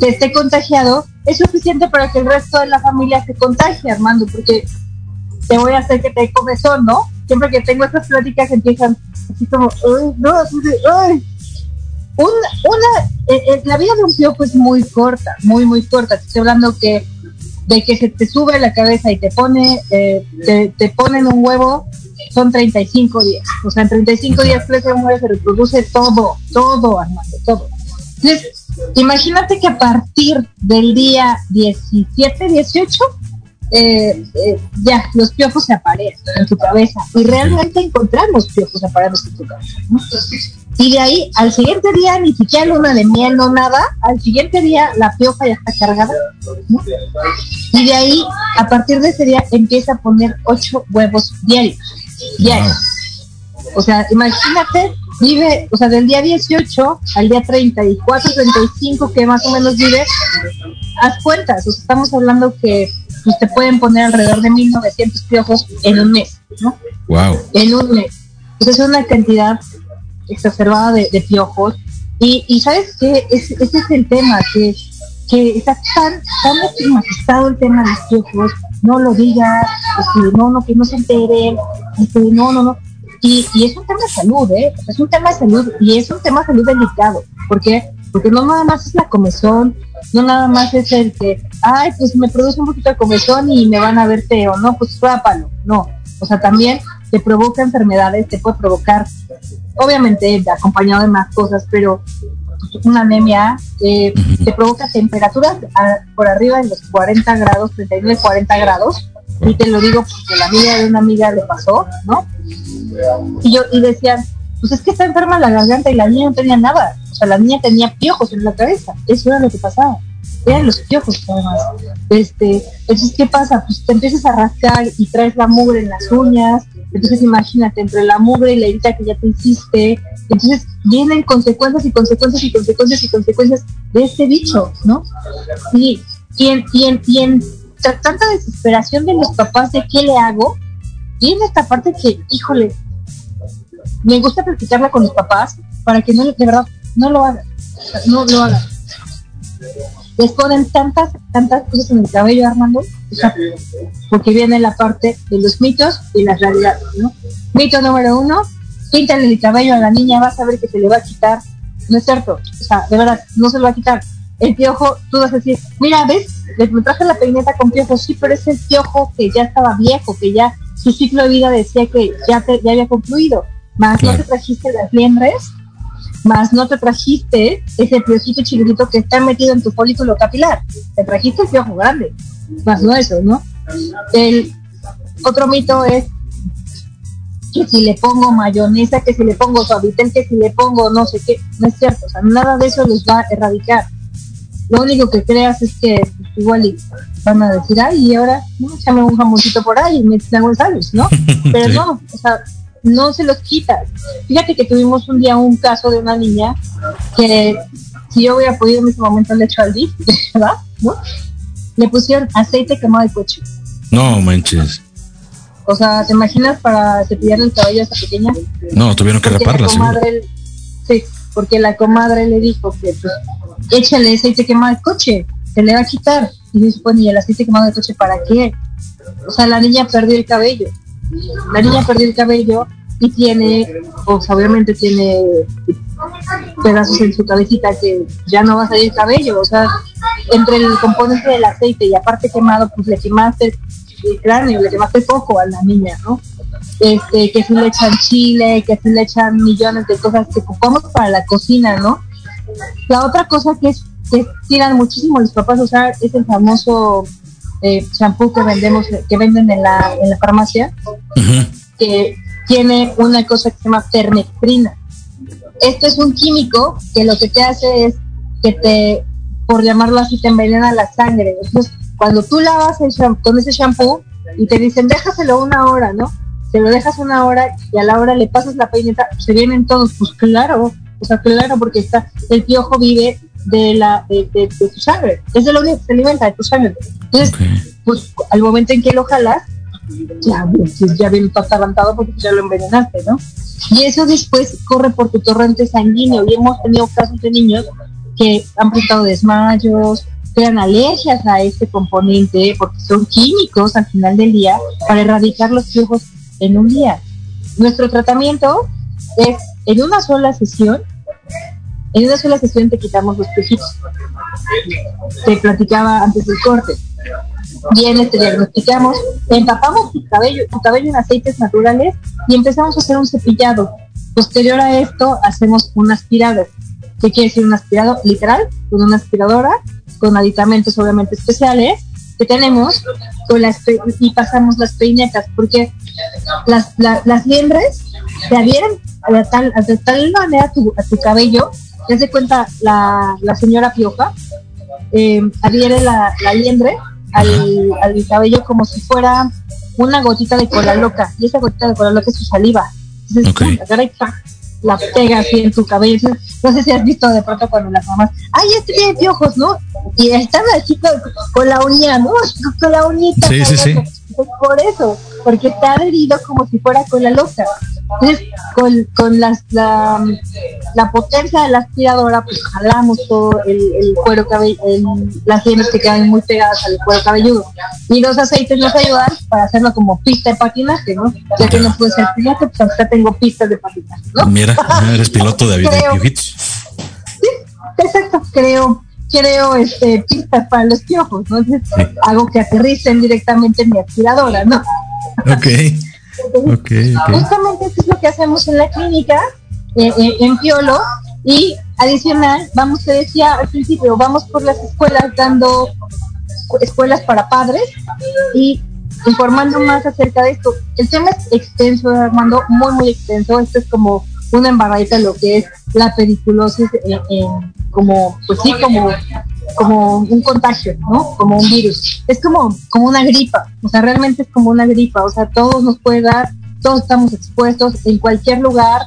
que esté contagiado, es suficiente para que el resto de la familia se contagie, Armando, porque te voy a hacer que te comezón, ¿no? Siempre que tengo estas pláticas empiezan así como. Una, eh, eh, la vida de un piojo es muy corta, muy, muy corta. Estoy hablando que de que se te sube la cabeza y te pone, eh, te, te ponen un huevo, son 35 días. O sea, en 35 días crece un huevo, se reproduce todo, todo, Armando, todo. Entonces, imagínate que a partir del día 17, 18, eh, eh, ya, los piojos se aparecen en tu cabeza y realmente encontramos piojos apareciendo en tu cabeza. ¿no? Y de ahí, al siguiente día, ni siquiera luna de miel, no nada, al siguiente día la pioja ya está cargada. ¿no? Y de ahí, a partir de ese día, empieza a poner ocho huevos diarios. diarios. O sea, imagínate, vive, o sea, del día 18 al día 34, 35, que más o menos vive, haz cuentas, o sea, estamos hablando que pues, te pueden poner alrededor de 1900 piojos en un mes, ¿no?
Wow.
En un mes. Entonces es una cantidad exacerbada de, de piojos. Y, y sabes que ese, ese es el tema, que, que está tan, tan estigmatizado el tema de los piojos, no lo digas, este, no, no, que no se enteren, este, no, no, no. Y, y, es un tema de salud, ¿eh? Es un tema de salud y es un tema de salud delicado. ¿Por qué? Porque no nada más es la comezón, no nada más es el que, ay, pues me produce un poquito de comezón y me van a ver feo, no, pues rápalo. No, o sea, también te provoca enfermedades, te puede provocar, obviamente acompañado de más cosas, pero una anemia, eh, te provoca temperaturas a, por arriba de los 40 grados, 39, 40 grados, y te lo digo porque la amiga de una amiga le pasó, ¿no? Y yo, y decían, pues es que está enferma la garganta y la niña no tenía nada, o sea, la niña tenía piojos en la cabeza, eso era lo que pasaba, eran los piojos además. Este, entonces, ¿qué pasa? Pues te empiezas a rascar y traes la mugre en las uñas, entonces imagínate, entre la mugre y la herida que ya te hiciste, entonces vienen consecuencias y consecuencias y consecuencias y consecuencias de este bicho, ¿no? Y, y en, y tanta desesperación de los papás de qué le hago, viene esta parte que, híjole, me gusta platicarla con los papás para que no, de verdad, no lo hagan, no lo hagan. Les ponen tantas, tantas cosas en el cabello, Armando, porque viene la parte de los mitos y las realidades, ¿no? Mito número uno, píntale el cabello a la niña, vas a ver que se le va a quitar. No es cierto, o sea, de verdad, no se lo va a quitar. El piojo, tú vas a decir, mira, ¿ves? me traje la peineta con piojos, sí, pero es el piojo que ya estaba viejo, que ya su ciclo de vida decía que ya, te, ya había concluido. Más no te trajiste las liendres, más no te trajiste ese piojito chiquitito que está metido en tu folículo capilar. Te trajiste el piojo grande, más no eso, ¿no? El otro mito es que si le pongo mayonesa, que si le pongo suavitel, que si le pongo no sé qué, no es cierto, o sea, nada de eso les va a erradicar. Lo único que creas es que pues, igual van a decir, ay, y ahora, no, échame un jamoncito por ahí y me hago sándwich, ¿no? Pero no, o sea, no se los quitas. Fíjate que tuvimos un día un caso de una niña que si yo hubiera podido en ese momento le hecho al DIF, ¿verdad? ¿No? Le pusieron aceite quemado de coche.
No manches.
O sea, ¿te imaginas para cepillarle el cabello a esa pequeña?
No, tuvieron que repararla.
sí, porque la comadre le dijo que pues, échale aceite quemado de coche, se le va a quitar. Y dice, bueno, ¿y el aceite quemado de coche para qué? O sea, la niña perdió el cabello. La niña perdió el cabello y tiene, pues obviamente tiene pedazos en su cabecita que ya no va a salir cabello. O sea, entre el componente del aceite y aparte quemado, pues le quemaste el cráneo, le quemaste poco a la niña, ¿no? Este, que si le echan chile, que si le echan millones de cosas que ocupamos para la cocina, ¿no? La otra cosa que es que tiran muchísimo los papás a usar es el famoso eh, shampoo que vendemos, que venden en la, en la farmacia, que tiene una cosa que se llama permectrina. Este es un químico que lo que te hace es que te, por llamarlo así, te envenena la sangre. Entonces, cuando tú lavas el con ese shampoo y te dicen, déjaselo una hora, ¿no? Te lo dejas una hora y a la hora le pasas la peineta, se vienen todos, pues claro, o sea, claro, porque está, el piojo vive de la de, tu sangre. Es de lo que se alimenta de tu sangre. Entonces, pues al momento en que lo jalas, ya, pues, ya viene todo atarantado porque ya lo envenenaste, ¿no? Y eso después corre por tu torrente sanguíneo. Y hemos tenido casos de niños que han presentado desmayos, crean alergias a este componente, porque son químicos al final del día para erradicar los piojos en un día. Nuestro tratamiento es en una sola sesión, en una sola sesión te quitamos los piojitos. Te platicaba antes del corte. Vienes, te diagnosticamos, empapamos tu cabello, tu cabello en aceites naturales y empezamos a hacer un cepillado. Posterior a esto, hacemos un aspirado. ¿Qué quiere decir un aspirado? Literal, con una aspiradora, con aditamentos obviamente especiales que tenemos con las y pasamos las peinetas, porque las, las liendres se adhieren a tal, de tal manera tu, a tu cabello, ya se cuenta la, la señora Pioja, eh, adhiere la, la liendre al, al, cabello como si fuera una gotita de cola loca, y esa gotita de cola loca es su saliva. Entonces, la pega así en tu cabello. No sé si has visto de pronto cuando las mamás, ay, este tiene piojos, ¿no? Y están así con, la uña, ¿no? Con la uñita.
Sí, sí, sí.
Por eso, porque está adherido como si fuera con la loca. Entonces, con, con las, la, la, potencia de la aspiradora, pues jalamos todo el, el cuero cabelludo, las sienes que quedan muy pegadas al cuero cabelludo. Y los aceites nos ayudan para hacerlo como pista de patinaje, ¿no? Ya que no puede ser piloto, pues ahorita tengo pistas de patinaje, ¿no?
Mira, eres piloto de, piojitos.
Sí, exacto, creo creo este pistas para los piojos, ¿no? Entonces, hago que aterricen directamente en mi aspiradora, ¿no?
Ok. Okay,
Justamente eso es lo que hacemos en la clínica, eh, eh, en Piolo, y adicional, vamos, te decía al principio, vamos por las escuelas dando escuelas para padres y informando más acerca de esto. El tema es extenso, Armando, muy, muy extenso. Esto es como una embarradita de lo que es la periculosis como, pues sí, como como un contagio, ¿no? Como un virus. Es como, como una gripa, o sea, realmente es como una gripa, o sea, todos nos puede dar, todos estamos expuestos en cualquier lugar,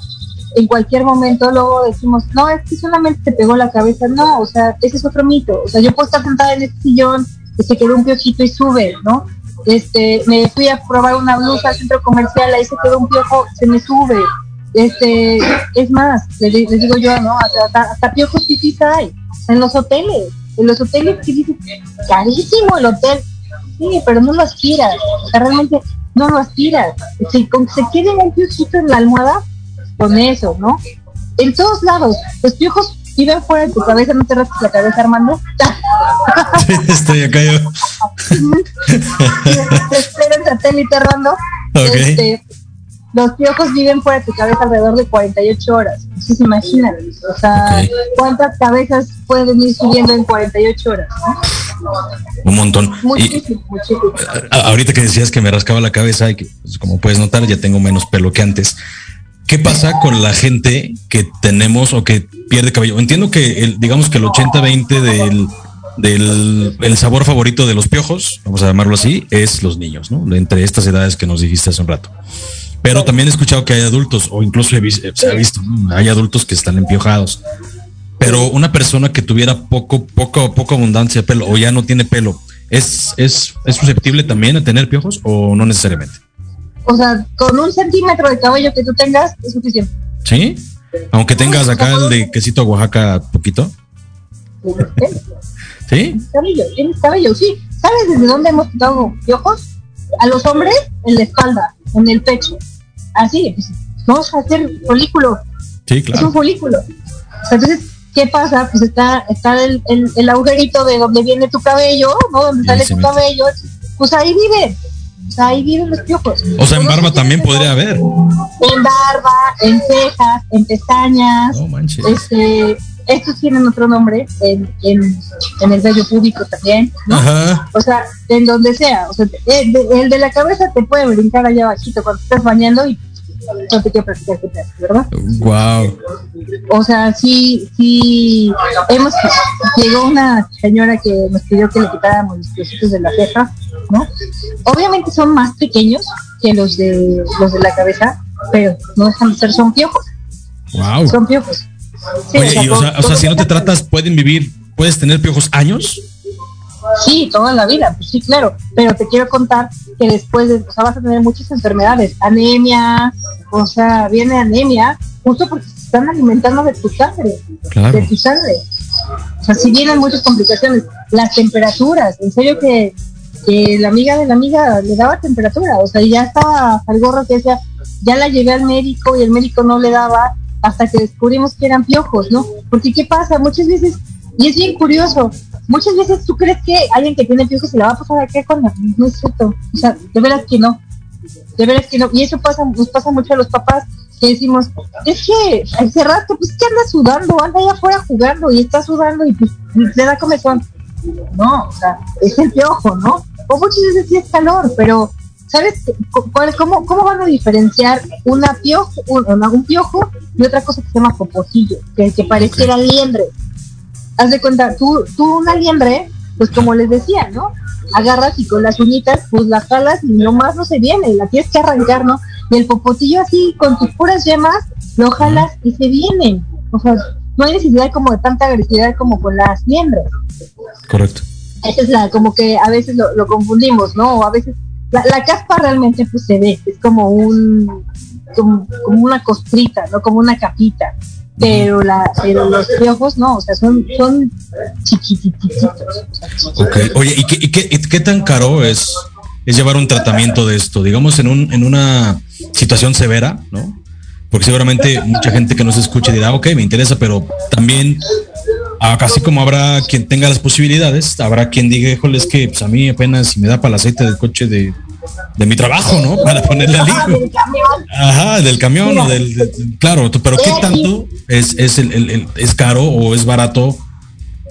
en cualquier momento, luego decimos, no, es que solamente te pegó la cabeza, no, o sea, ese es otro mito, o sea, yo puedo estar sentada en este sillón, y se quedó un piojito y sube, ¿no? Este, me fui a probar una blusa al centro comercial, ahí se quedó un piojo, se me sube, este, es más, les, digo yo, ¿no? Hasta, hasta, piojos hay en los hoteles, en los hoteles que dices, carísimo el hotel. Sí, pero no lo aspiras. O sea, realmente no lo aspiras. Si con se quede un piojito en la almohada, con eso, ¿no? En todos lados, los piojos viven fuera de tu cabeza, no te rasques la cabeza, Armando.
Sí, estoy acá yo.
Espera en satélite random.
Ok.
Este, los piojos viven fuera de tu cabeza alrededor de 48 horas. Se imaginan. O sea. ¿cuántas cabezas pueden ir subiendo en 48 horas? no?
Un montón. Y
Muchísimo,
a- ahorita que decías que me rascaba la cabeza y que, pues, como puedes notar, ya tengo menos pelo que antes. ¿Qué pasa con la gente que tenemos o que pierde cabello? Entiendo que el, digamos que el 80-20 del, del el sabor favorito de los piojos, vamos a llamarlo así, es los niños, ¿no? Entre estas edades que nos dijiste hace un rato. Pero también he escuchado que hay adultos, o incluso he vis- se ha visto, ¿no? hay adultos que están empiojados. Pero una persona que tuviera poco, poco, poco abundancia de pelo o ya no tiene pelo, ¿es, es, ¿es susceptible también a tener piojos o no necesariamente?
O sea, con un centímetro de cabello que tú tengas es suficiente.
¿Sí? Aunque tengas acá el de quesito Oaxaca poquito.
¿Eh?
¿Sí?
Cabello, tienes cabello, sí. ¿Sabes desde dónde hemos quitado piojos? A los hombres en la espalda, en el pecho. Así, pues, vamos a hacer folículo.
Sí,
Es un
claro.
folículo. Entonces, ¿qué pasa? Pues está, está el, el, el agujerito de donde viene tu cabello, ¿no? Donde sale tu cabello. Pues ahí vive. Sea, ahí viven los piojos.
O sea, en barba también podría haber.
En barba, en cejas, en pestañas.
No manches.
Este, estos tienen otro nombre, en, en, en el vello público también, ¿no?
Ajá.
O sea, en donde sea. O sea, de- el de la cabeza te puede brincar allá bajito cuando estás bañando y no te quiero te hace, ¿verdad?
Wow.
O sea, sí, sí, hemos, llegó una señora que nos pidió que le quitáramos los piecitos de la ceja, ¿no? Obviamente son más pequeños que los de los de la cabeza, pero no dejan de ser, son piojos,
Wow.
son piojos. Sí,
Oye, y, o sea, o sea, si no te tratas, pueden vivir, puedes tener piojos años.
Sí, toda la vida, pues sí, claro. Pero te quiero contar que después de, o sea, vas a tener muchas enfermedades, anemia, o sea, viene anemia, justo porque se están alimentando de tu sangre,
Claro.
de tu sangre. O sea, si vienen muchas complicaciones, las temperaturas, en serio que, que la amiga de la amiga le daba temperatura, o sea, ya estaba al gorro que decía, ya la llevé al médico y el médico no le daba hasta que descubrimos que eran piojos, ¿no? Porque ¿qué pasa? Muchas veces, y es bien curioso, muchas veces tú crees que alguien que tiene piojos se le va a pasar acá con la... No es cierto, o sea, de veras que no, de veras que no, y eso pasa, nos pasa mucho a los papás que decimos, es que hace rato, pues que anda sudando, anda allá afuera jugando y está sudando y pues le da comezón. No, o sea, es el piojo, ¿no? O muchas veces sí es calor, pero ¿sabes cuál- cómo, cómo van a diferenciar una piojo, un, un piojo y otra cosa que se llama popocillo, que, que pareciera liendre? Haz de cuenta, tú, tú una liendre, pues como les decía, ¿no? Agarras y con las uñitas, pues la jalas y nomás no se viene, la tienes que arrancar, ¿no? Y el popotillo así, con tus puras yemas, lo jalas y se vienen. O sea, no hay necesidad como de tanta agresividad como con las liendres.
Correcto.
Esa es la, como que a veces lo, lo confundimos, ¿no? O a veces, la, caspa realmente pues se ve, es como un, como, como una costrita, ¿no? Como una capita. Pero la, pero los piojos no, o sea, son, son chiquitititos. o sea, chiquitos.
Ok. Oye, ¿y qué, qué, qué tan caro es, es llevar un tratamiento de esto? Digamos, en, un, en una situación severa, ¿no? Porque seguramente mucha gente que nos escuche dirá, ok, me interesa, pero también, así como habrá quien tenga las posibilidades, habrá quien diga, híjole, es que pues, a mí apenas si me da para el aceite del coche de, de mi trabajo, ¿no? Para ponerle al
Ah,
hijo.
del camión.
Ajá, del camión o del, claro, pero qué tanto es, es el, el- el- es caro o es barato,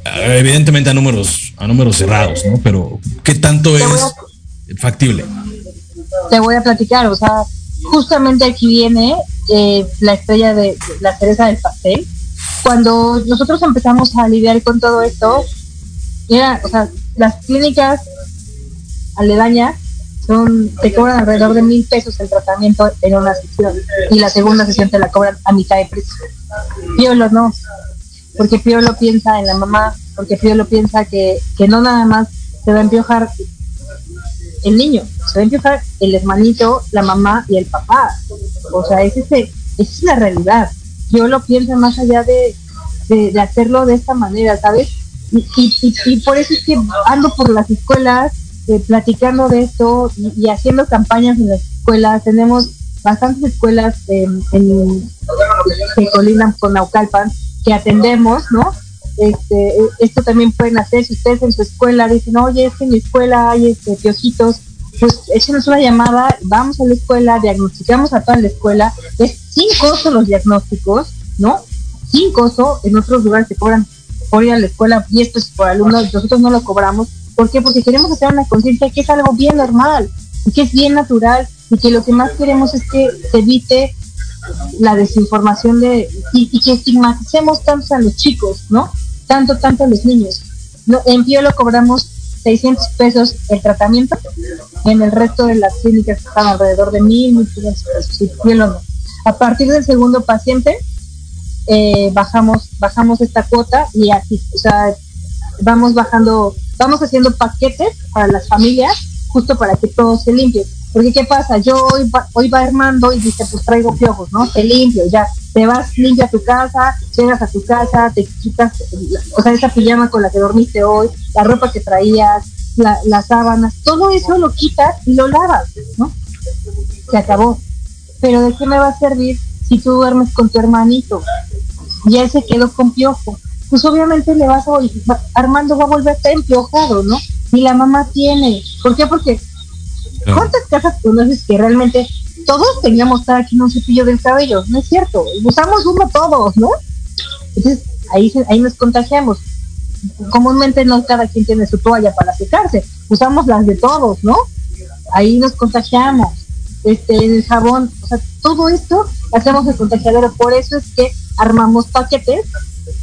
Eh, evidentemente a números, a números cerrados, ¿no? Pero qué tanto es factible.
te voy a platicar, o sea, justamente aquí viene eh, la estrella de, de la cereza del pastel. Cuando nosotros empezamos a lidiar con todo esto, era, o sea, las clínicas aledañas son, te cobran alrededor de mil pesos el tratamiento en una sesión y la segunda sesión te la cobran a mitad de precio. Piolo no, porque Piolo piensa en la mamá, porque Piolo piensa que, que no nada más se va a empiojar el niño, se va a empiojar el hermanito, la mamá y el papá. O sea, es ese, es la realidad. Yo lo pienso más allá de, de, hacerlo de esta manera, ¿sabes? Y, y, y, y por eso es que ando por las escuelas eh, platicando de esto y, haciendo campañas en las escuelas. Tenemos bastantes escuelas en- que colindan con Naucalpan que atendemos, ¿no? este, esto también pueden hacer si ustedes en su escuela dicen, oye, es que en mi escuela hay este, piojitos, pues échenos una llamada, vamos a la escuela, diagnosticamos a toda la escuela, es sin costo los diagnósticos, ¿no? Sin costo, en otros lugares se cobran por ir a la escuela y esto es por alumnos, nosotros no lo cobramos. ¿Por qué? Porque queremos hacer una conciencia que es algo bien normal y que es bien natural y que lo que más queremos es que se evite la desinformación de y, que estigmaticemos tanto a los chicos, ¿no? Tanto, tanto a los niños. En Piolo cobramos 600 pesos el tratamiento, en el resto de las clínicas están alrededor de 1.000, 1.500 pesos, Piolo no. A partir del segundo paciente, eh, bajamos, bajamos esta cuota y así, o sea, vamos bajando, vamos haciendo paquetes para las familias, justo para que todo se limpie porque ¿qué pasa? Yo hoy va, hoy va Armando y dice, pues traigo piojos, ¿no? Te limpio, ya. Te vas limpia a tu casa, llegas a tu casa, te quitas, o sea, esa pijama con la que dormiste hoy, la ropa que traías, las sábanas, todo eso lo quitas y lo lavas, ¿no? Se acabó. Pero ¿de qué me va a servir si tú duermes con tu hermanito? Y él se quedó con piojo. Pues obviamente le vas a, Armando va a volver a estar empiojado, ¿no? Y la mamá tiene. ¿Por qué? Porque ¿Cuántas casas conoces que realmente todos teníamos estar aquí en un cepillo del cabello? No es cierto, usamos uno todos, ¿no? Entonces ahí, ahí nos contagiamos. Comúnmente no cada quien tiene su toalla para secarse, usamos las de todos, ¿no? Ahí nos contagiamos. Este, el jabón, o sea, todo esto hacemos el contagiadero. Por eso es que armamos paquetes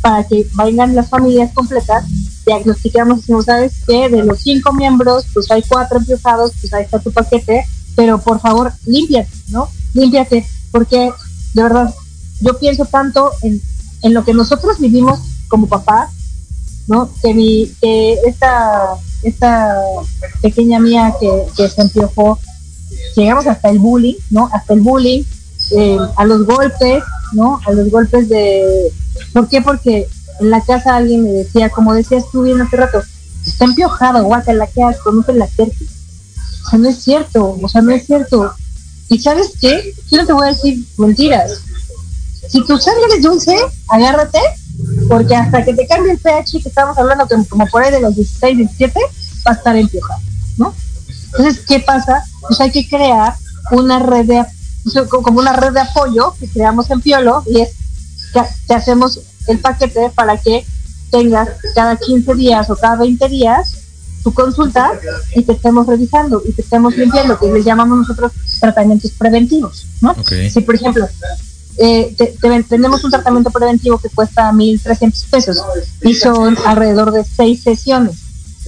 para que vengan las familias completas diagnosticamos ¿sabes que De los cinco miembros, pues hay cuatro empujados, pues ahí está tu paquete, pero por favor, límpiate, ¿no? Límpiate, porque de verdad, yo pienso tanto en, en lo que nosotros vivimos como papás, ¿no? Que, mi, que esta, esta pequeña mía que, que se empiojó, llegamos hasta el bullying, ¿no? Hasta el bullying, eh, a los golpes, ¿no? A los golpes de... ¿Por qué? Porque en la casa alguien me decía, como decías tú bien hace rato, está empiojado, guácala, qué asco, no te la acerques. O sea, no es cierto, o sea, no es cierto. ¿Y sabes qué? Yo no te voy a decir mentiras. Si tu sangre es dulce, agárrate, porque hasta que te cambie el pH, que estamos hablando como por ahí de los 16, 17, va a estar empiojado, ¿no? Entonces, ¿qué pasa? Pues hay que crear una red de, como una red de apoyo que creamos en Piolo y es que, que hacemos el paquete para que tengas cada 15 días o cada 20 días tu consulta y te estemos revisando y te estemos limpiando, que le llamamos nosotros tratamientos preventivos, ¿no? Si, por ejemplo, eh, tenemos un tratamiento preventivo que cuesta 1.300 pesos y son alrededor de 6 sesiones.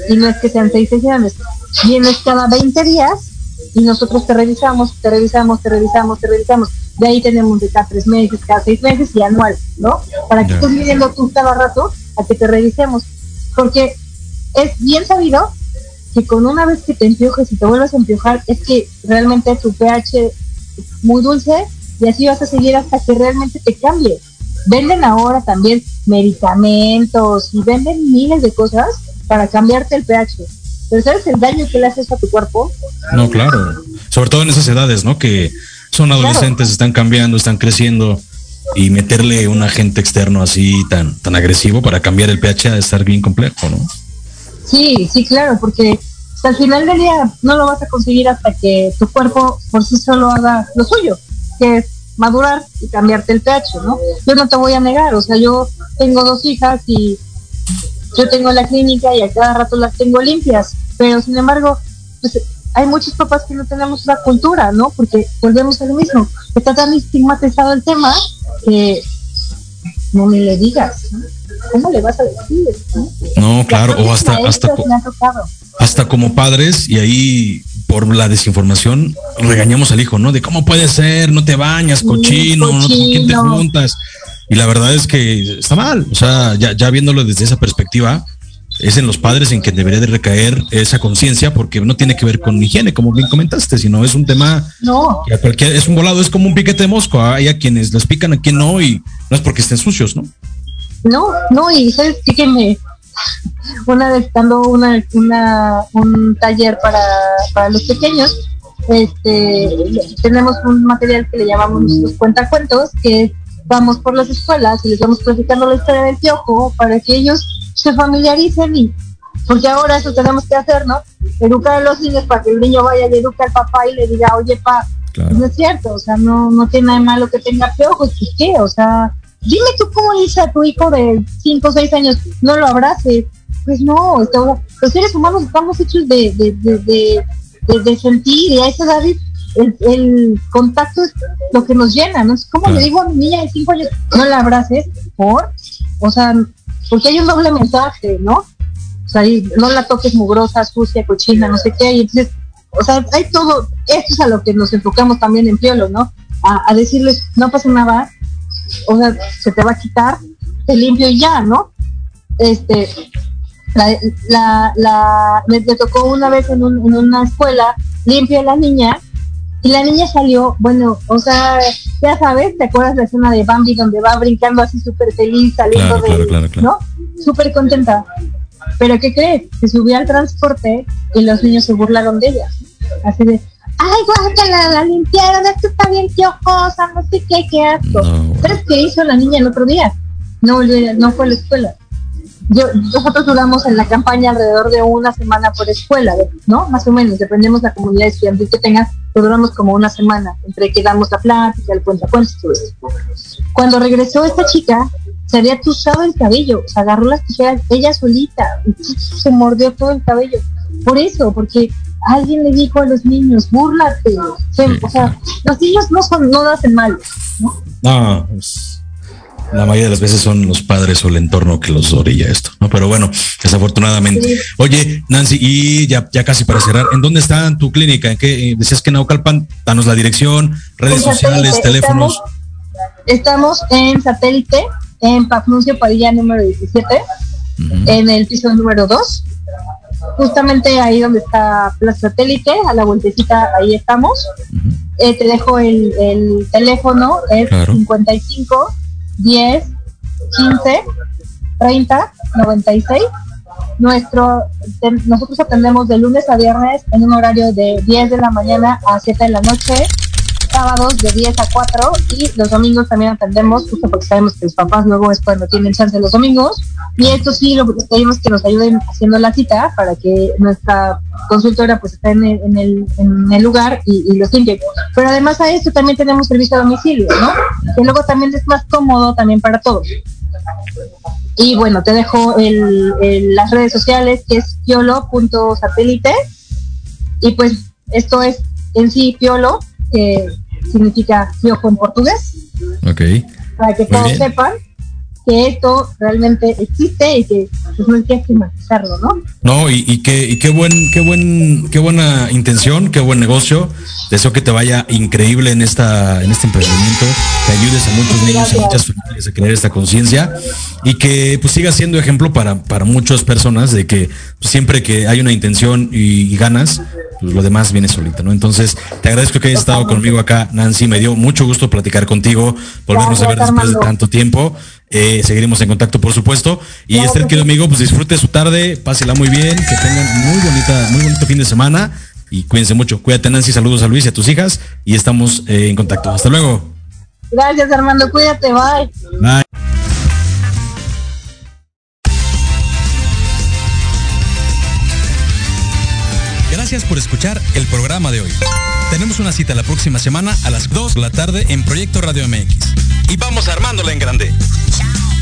Y no es que sean 6 sesiones, vienes cada 20 días y nosotros te revisamos, te revisamos, te revisamos, te revisamos de ahí tenemos de cada tres meses, cada seis meses y anual, ¿no? Para que estés midiendo tú cada rato a que te revisemos. Porque es bien sabido que con una vez que te empiojes y te vuelves a empiojar, es que realmente tu pH es muy dulce y así vas a seguir hasta que realmente te cambie. Venden ahora también medicamentos y venden miles de cosas para cambiarte el pH. Pero ¿sabes el daño que le haces a tu cuerpo?
No, claro. Sobre todo en esas edades, ¿no? Que son adolescentes, están cambiando, están creciendo y meterle un agente externo así tan, tan agresivo para cambiar el pH a estar bien complejo, ¿no?
Sí, sí, claro, porque al final del día no lo vas a conseguir hasta que tu cuerpo por sí solo haga lo suyo, que es madurar y cambiarte el pH, ¿no? Yo no te voy a negar, o sea, yo tengo dos hijas y yo tengo la clínica y a cada rato las tengo limpias, pero sin embargo, pues hay muchos papás que no tenemos la cultura, ¿no? Porque volvemos a lo mismo. Está tan estigmatizado el tema que no me le digas. ¿Cómo le vas a decir?
No, claro, o hasta, hasta, hasta como padres y ahí por la desinformación regañamos al hijo, ¿no? De cómo puede ser, no te bañas, cochino, no quién te juntas. Y la verdad es que está mal, o sea, ya, ya viéndolo desde esa perspectiva, es en los padres en que debería de recaer esa conciencia porque no tiene que ver con higiene, como bien comentaste, sino es un tema
no.
que es un volado, es como un piquete de mosco, hay a quienes les pican, a quien no, y no es porque estén sucios, ¿no?
No, no, y sabes que me una vez dando una, una, un taller para, para los pequeños, este, tenemos un material que le llamamos los cuentacuentos, que es vamos por las escuelas y les vamos platicando la historia del piojo para que ellos se familiaricen y porque ahora eso tenemos que hacer, ¿no? Educar a los niños para que el niño vaya y eduque al papá y le diga, oye, pa, no es cierto, o sea, no, no tiene nada de malo que tenga piojos, pues qué, o sea, dime tú cómo dice a tu hijo de 5 o 6 años, no lo abrace, pues no, los seres humanos estamos hechos de, de, de, de sentir y a esa edad el, el, contacto es lo que nos llena, ¿no? ¿Cómo le digo a mi niña de 5 años, no la abraces? ¿Por? O sea, porque hay un doble mensaje, ¿no? O sea, no la toques mugrosa, sucia, cochina, no sé qué, y entonces, o sea, hay todo, esto es a lo que nos enfocamos también en Piolo, ¿no? A, a decirles, no pasa nada, o sea, se te va a quitar, te limpio y ya, ¿no? Este, la, la, la me, tocó una vez en, un, en una escuela, limpio a la niña, y la niña salió, bueno, o sea, ya sabes, ¿te acuerdas la escena de Bambi donde va brincando así súper feliz, saliendo de, ¿no? Súper contenta. Pero ¿qué crees? Se subió al transporte y los niños se burlaron de ella. Así de, ay, guácala, la limpiaron, esto está bien piojosa, no sé qué, qué asco. ¿Sabes qué hizo la niña el otro día? No, no fue a la escuela. Yo, nosotros duramos en la campaña alrededor de una semana por escuela, ¿no? Más o menos, dependemos de la comunidad estudiantil que tengas, duramos como una semana, entre que damos la plática, el todo eso. Cuando regresó esta chica, se había tuzado el cabello, se agarró las tijeras ella solita, se mordió todo el cabello. Por eso, porque alguien le dijo a los niños, búrlate. O sea, los niños no son, no hacen mal, ¿no?
No, la mayoría de las veces son los padres o el entorno que los orilla esto, ¿no? Pero bueno, desafortunadamente. Oye, Nancy, y ya, ya casi para cerrar, ¿en dónde está tu clínica? ¿En qué decías que en Naucalpan? Danos la dirección, redes sociales, teléfonos.
Estamos, en satélite, en Pafnuncio Padilla número 17, en el piso número 2. Justamente ahí donde está Plaza Satélite, a la vueltecita, ahí estamos. eh, te dejo el, el teléfono, es claro. 55 10, 15, 30, 96. Nuestro, nosotros atendemos de lunes a viernes en un horario de 10 de la mañana a 7 de la noche, sábados de 10 a 4 y los domingos también atendemos, justo porque sabemos que los papás luego es cuando tienen chance los domingos. Y esto sí, lo pedimos que nos ayuden haciendo la cita para que nuestra consultora pues esté en el, en el, en el lugar y, y, los limpie. Pero además a esto también tenemos servicio a domicilio, ¿no? Que luego también es más cómodo también para todos. Y bueno, te dejo el, las redes sociales que es piolo.satélite y pues esto es en sí piolo, que significa piojo en portugués.
Ok.
Para que todos sepan que esto realmente existe y que pues, no hay que estigmatizarlo, ¿no?
No, y, y, qué, y qué buen, qué buen, qué buena intención, qué buen negocio. Deseo que te vaya increíble en esta, en este emprendimiento, que ayudes a muchos niños a muchas familias a crear esta conciencia y que pues siga siendo ejemplo para, para muchas personas de que pues, siempre que hay una intención y, y ganas, pues lo demás viene solito, ¿no? Entonces, te agradezco que hayas estado conmigo acá, Nancy. Me dio mucho gusto platicar contigo, volvernos a ver después de tanto tiempo. Eh, seguiremos en contacto, por supuesto. Y este querido amigo, pues disfrute su tarde, pásela muy bien, que tengan muy bonita, muy bonito fin de semana y cuídense mucho. Cuídate, Nancy, saludos a Luis y a tus hijas y estamos eh, en contacto. Hasta luego.
Gracias, Armando, cuídate, bye.
Bye.
Gracias por escuchar el programa de hoy. Tenemos una cita la próxima semana a las 2 de la tarde en Proyecto Radio MX. Y vamos armándola en grande.
Chao.